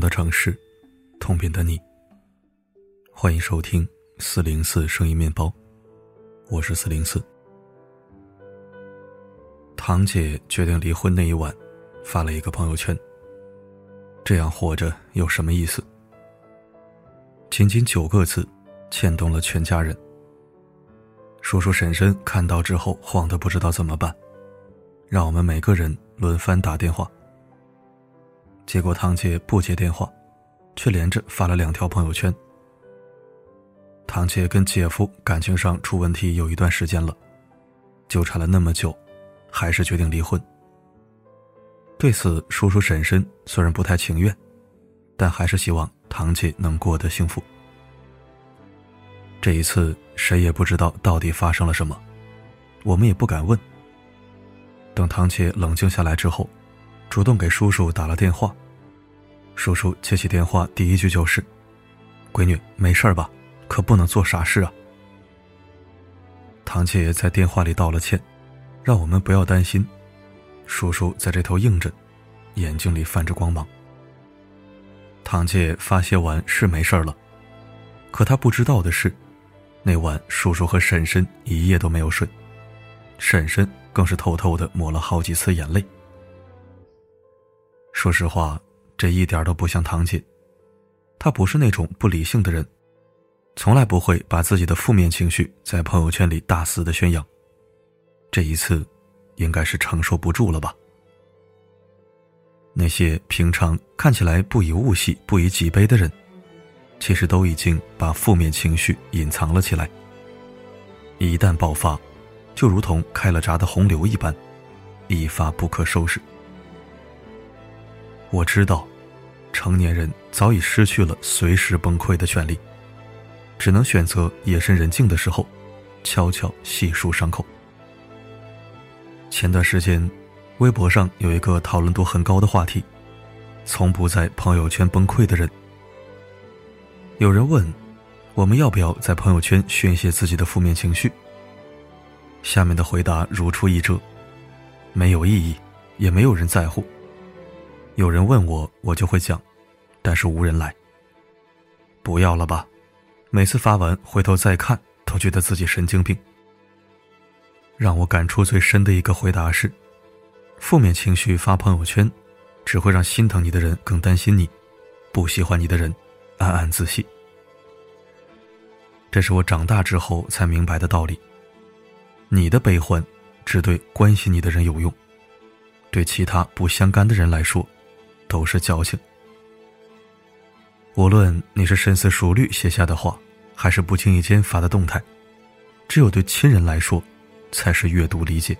的城市，同频的你。欢迎收听四零四声音面包，我是四零四。堂姐决定离婚那一晚，发了一个朋友圈。这样活着有什么意思？仅仅九个字，牵动了全家人。叔叔婶婶看到之后，慌得不知道怎么办，让我们每个人轮番打电话。结果堂姐不接电话，却连着发了两条朋友圈。堂姐跟姐夫感情上出问题有一段时间了，纠缠了那么久，还是决定离婚。对此，叔叔婶婶虽然不太情愿，但还是希望堂姐能过得幸福。这一次，谁也不知道到底发生了什么，我们也不敢问。等堂姐冷静下来之后，主动给叔叔打了电话。叔叔接起电话，第一句就是：“闺女，没事吧？可不能做傻事啊。”堂姐在电话里道了歉，让我们不要担心。叔叔在这头应着，眼睛里泛着光芒。堂姐发泄完是没事了，可她不知道的是。那晚，叔叔和婶婶一夜都没有睡，婶婶更是偷偷的抹了好几次眼泪。说实话，这一点都不像堂姐，她不是那种不理性的人，从来不会把自己的负面情绪在朋友圈里大肆的宣扬。这一次，应该是承受不住了吧？那些平常看起来不以物喜、不以己悲的人。其实都已经把负面情绪隐藏了起来。一旦爆发，就如同开了闸的洪流一般，一发不可收拾。我知道，成年人早已失去了随时崩溃的权利，只能选择夜深人静的时候，悄悄细数伤口。前段时间，微博上有一个讨论度很高的话题：从不在朋友圈崩溃的人。有人问：“我们要不要在朋友圈宣泄自己的负面情绪？”下面的回答如出一辙：“没有意义，也没有人在乎。”有人问我，我就会讲，但是无人来。不要了吧，每次发完回头再看，都觉得自己神经病。让我感触最深的一个回答是：负面情绪发朋友圈，只会让心疼你的人更担心你，不喜欢你的人。暗暗自喜，这是我长大之后才明白的道理。你的悲欢，只对关心你的人有用，对其他不相干的人来说，都是矫情。无论你是深思熟虑写下的话，还是不经意间发的动态，只有对亲人来说，才是阅读理解。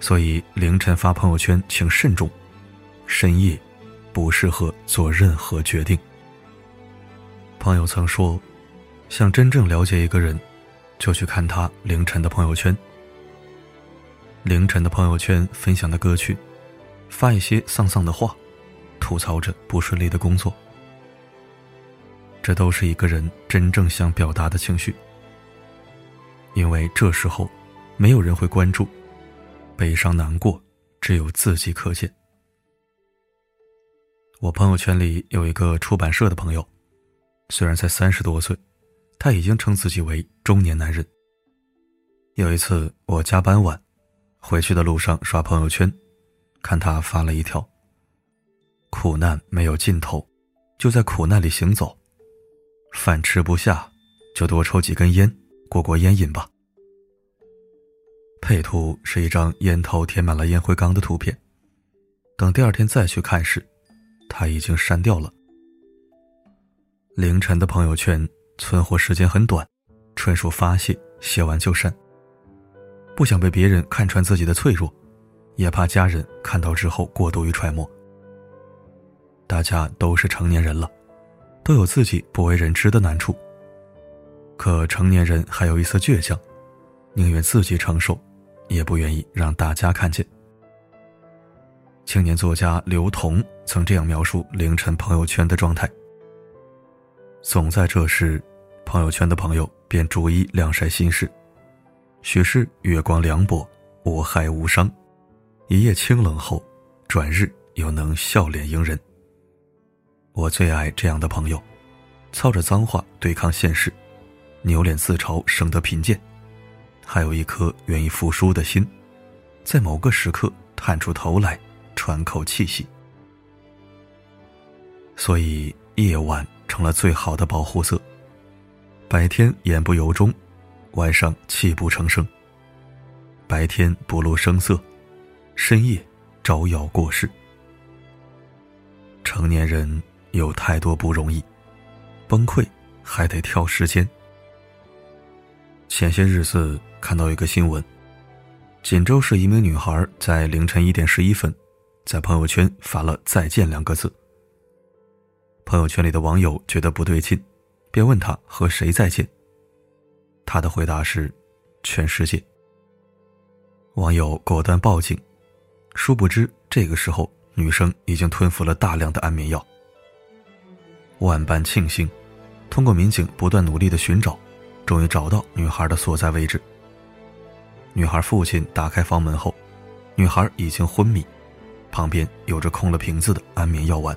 所以凌晨发朋友圈，请慎重；深夜。不适合做任何决定。朋友曾说，想真正了解一个人，就去看他凌晨的朋友圈。凌晨的朋友圈分享的歌曲，发一些丧丧的话，吐槽着不顺利的工作。这都是一个人真正想表达的情绪。因为这时候，没有人会关注，悲伤难过，只有自己可见。我朋友圈里有一个出版社的朋友，虽然才三十多岁，他已经称自己为中年男人。有一次我加班晚，回去的路上刷朋友圈，看他发了一条：“苦难没有尽头，就在苦难里行走；饭吃不下，就多抽几根烟，过过烟瘾吧。”配图是一张烟头填满了烟灰缸的图片。等第二天再去看时，他已经删掉了。凌晨的朋友圈存活时间很短，纯属发泄，写完就删。不想被别人看穿自己的脆弱，也怕家人看到之后过度于揣摩。大家都是成年人了，都有自己不为人知的难处。可成年人还有一丝倔强，宁愿自己承受，也不愿意让大家看见。青年作家刘同曾这样描述凌晨朋友圈的状态：总在这时，朋友圈的朋友便逐一晾晒心事，许是月光凉薄，无害无伤；一夜清冷后，转日又能笑脸迎人。我最爱这样的朋友，操着脏话对抗现实，扭脸自嘲生得贫贱，还有一颗愿意服输的心，在某个时刻探出头来喘口气息。所以夜晚成了最好的保护色。白天言不由衷，晚上泣不成声。白天不露声色，深夜招摇过市。成年人。有太多不容易，崩溃还得挑时间。前些日子看到一个新闻，锦州市一名女孩在凌晨一点十一分，在朋友圈发了“再见”两个字。朋友圈里的网友觉得不对劲，便问她和谁再见。她的回答是：“全世界。”网友果断报警，殊不知这个时候女生已经吞服了大量的安眠药。万般庆幸，通过民警不断努力的寻找，终于找到女孩的所在位置。女孩父亲打开房门后，女孩已经昏迷，旁边有着空了瓶子的安眠药丸。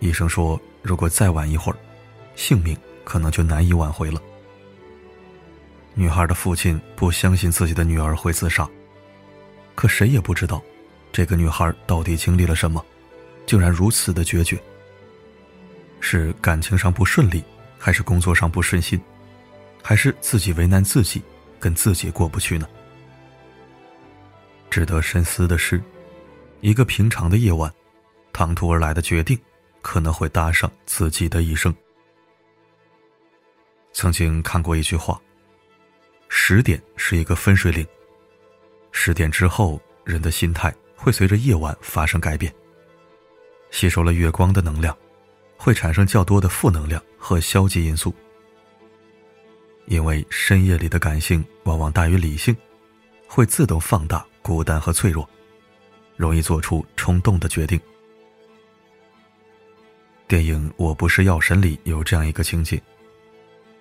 医生说，如果再晚一会儿，性命可能就难以挽回了。女孩的父亲不相信自己的女儿会自杀，可谁也不知道，这个女孩到底经历了什么，竟然如此的决绝。是感情上不顺利，还是工作上不顺心，还是自己为难自己，跟自己过不去呢？值得深思的是，一个平常的夜晚，唐突而来的决定，可能会搭上自己的一生。曾经看过一句话：十点是一个分水岭，十点之后，人的心态会随着夜晚发生改变，吸收了月光的能量。会产生较多的负能量和消极因素，因为深夜里的感性往往大于理性，会自动放大孤单和脆弱，容易做出冲动的决定。电影《我不是药神》里有这样一个情节：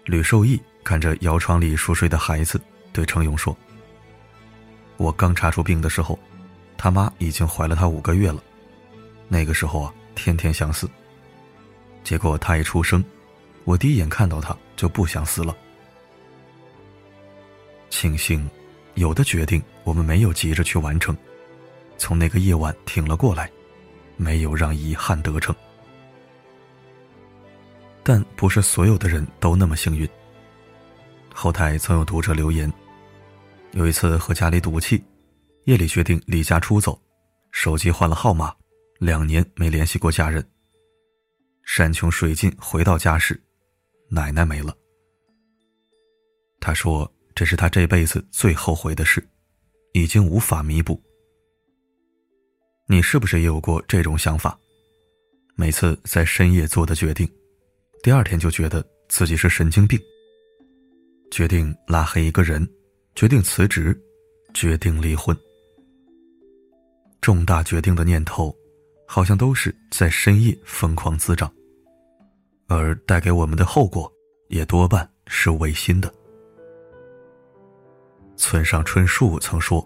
吕受益看着摇床里熟睡的孩子，对程勇说：“我刚查出病的时候，他妈已经怀了他五个月了，那个时候啊，天天想死。”结果他一出生，我第一眼看到他就不想死了。庆幸，有的决定我们没有急着去完成，从那个夜晚挺了过来，没有让遗憾得逞。但不是所有的人都那么幸运。后台曾有读者留言，有一次和家里赌气，夜里决定离家出走，手机换了号码，两年没联系过家人。山穷水尽回到家时，奶奶没了。他说：“这是他这辈子最后悔的事，已经无法弥补。”你是不是也有过这种想法？每次在深夜做的决定，第二天就觉得自己是神经病。决定拉黑一个人，决定辞职，决定离婚。重大决定的念头，好像都是在深夜疯狂滋长。而带给我们的后果，也多半是违心的。村上春树曾说：“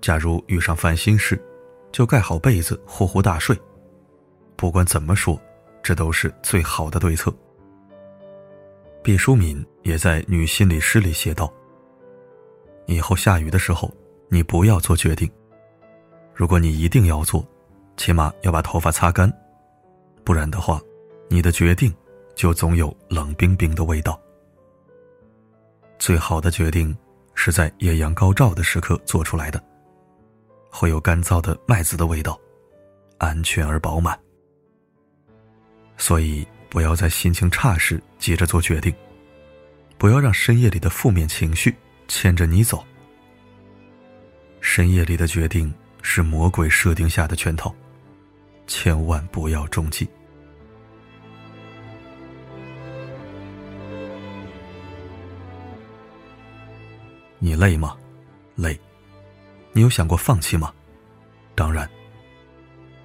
假如遇上烦心事，就盖好被子，呼呼大睡。不管怎么说，这都是最好的对策。”毕淑敏也在《女心理师》里写道：“以后下雨的时候，你不要做决定。如果你一定要做，起码要把头发擦干，不然的话。”你的决定，就总有冷冰冰的味道。最好的决定，是在艳阳高照的时刻做出来的，会有干燥的麦子的味道，安全而饱满。所以，不要在心情差时急着做决定，不要让深夜里的负面情绪牵着你走。深夜里的决定是魔鬼设定下的圈套，千万不要中计。你累吗？累。你有想过放弃吗？当然。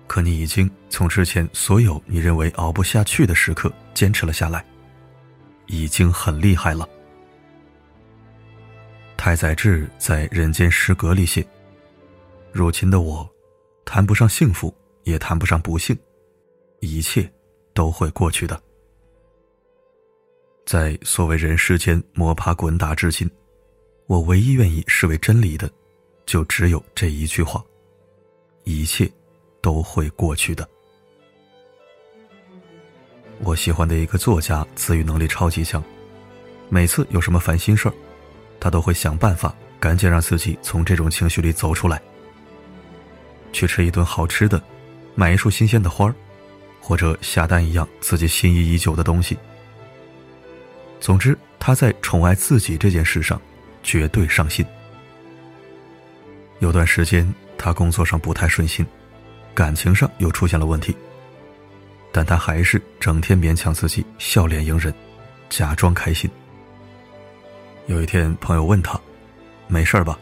可你已经从之前所有你认为熬不下去的时刻坚持了下来，已经很厉害了。太宰治在《人间失格》里写：“如今的我，谈不上幸福，也谈不上不幸，一切都会过去的。在所谓人世间摸爬滚打至今，我唯一愿意视为真理的，就只有这一句话：一切都会过去的。我喜欢的一个作家，自愈能力超级强，每次有什么烦心事儿，他都会想办法赶紧让自己从这种情绪里走出来。去吃一顿好吃的，买一束新鲜的花儿，或者下单一样自己心仪已久的东西。总之，他在宠爱自己这件事上绝对上心。有段时间，他工作上不太顺心，感情上又出现了问题，但他还是整天勉强自己笑脸迎人，假装开心。有一天，朋友问他：“没事吧？”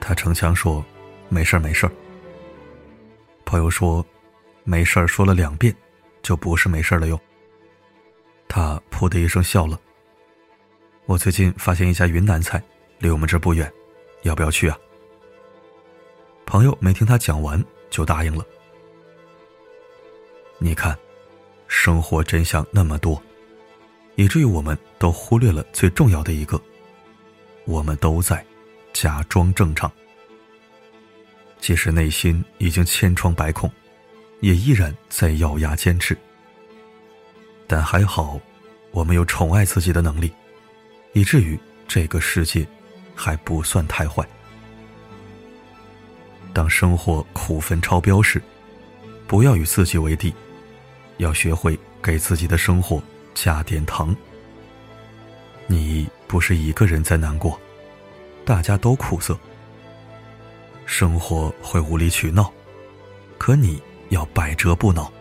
他逞强说：“没事没事朋友说：“没事说了两遍，就不是没事了哟。”他噗的一声笑了。我最近发现一家云南菜，离我们这不远，要不要去啊？朋友没听他讲完就答应了。你看，生活真相那么多，以至于我们都忽略了最重要的一个：我们都在假装正常，即使内心已经千疮百孔，也依然在咬牙坚持。但还好，我们有宠爱自己的能力，以至于这个世界还不算太坏。当生活苦分超标时，不要与自己为敌，要学会给自己的生活加点糖。你不是一个人在难过，大家都苦涩。生活会无理取闹，可你要百折不挠。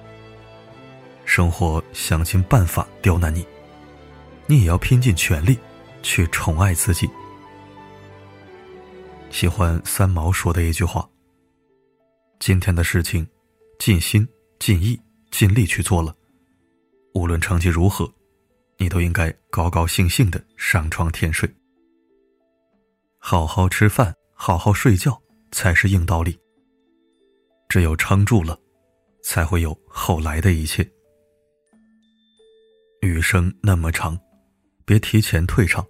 生活想尽办法刁难你，你也要拼尽全力去宠爱自己。喜欢三毛说的一句话：“今天的事情，尽心、尽意、尽力去做了，无论成绩如何，你都应该高高兴兴的上床甜睡。好好吃饭，好好睡觉才是硬道理。只有撑住了，才会有后来的一切。”余生那么长，别提前退场。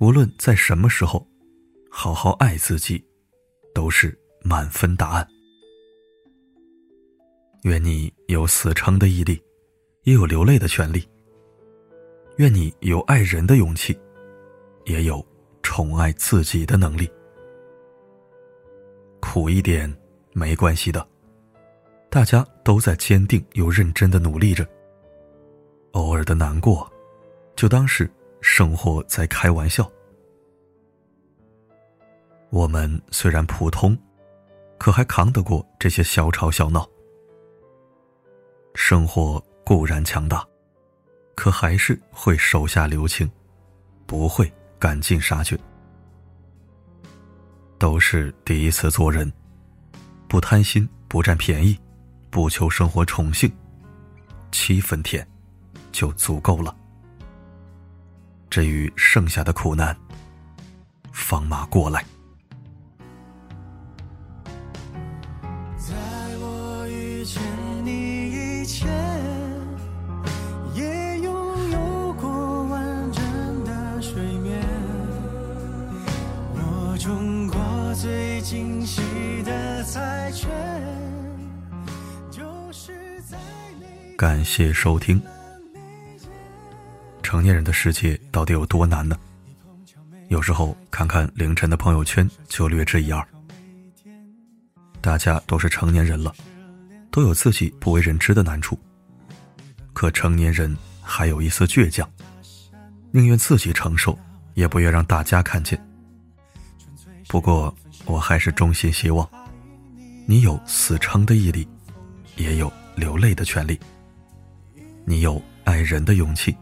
无论在什么时候，好好爱自己，都是满分答案。愿你有死撑的毅力，也有流泪的权利。愿你有爱人的勇气，也有宠爱自己的能力。苦一点没关系的，大家都在坚定又认真的努力着。偶尔的难过，就当是生活在开玩笑。我们虽然普通，可还扛得过这些小吵小闹。生活固然强大，可还是会手下留情，不会赶尽杀绝。都是第一次做人，不贪心，不占便宜，不求生活宠幸，七分甜。就足够了。至于剩下的苦难，放马过来。感谢收听。成年人的世界到底有多难呢？有时候看看凌晨的朋友圈就略知一二。大家都是成年人了，都有自己不为人知的难处。可成年人还有一丝倔强，宁愿自己承受，也不愿让大家看见。不过，我还是衷心希望，你有死撑的毅力，也有流泪的权利。你有爱人的勇气。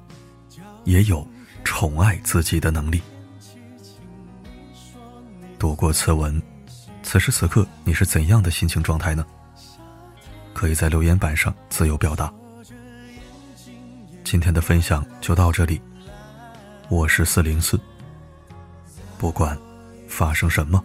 也有宠爱自己的能力。读过此文，此时此刻你是怎样的心情状态呢？可以在留言板上自由表达。今天的分享就到这里，我是四零四。不管发生什么，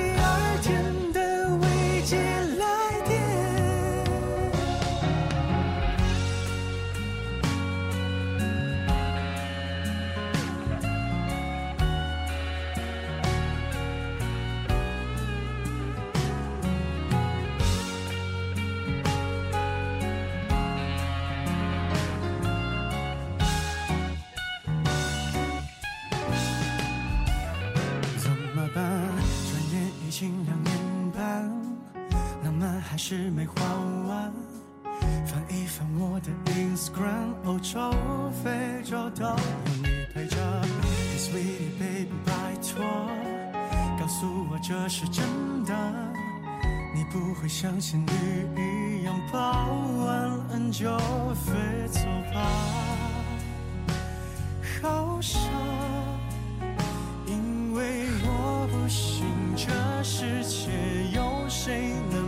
是没花完。翻一翻我的 Instagram，欧洲、非洲都有你陪着。Hey sweetie baby，拜托，告诉我这是真的，你不会像仙女一样抱完恩就飞走吧？好傻。因为我不信这世界有谁能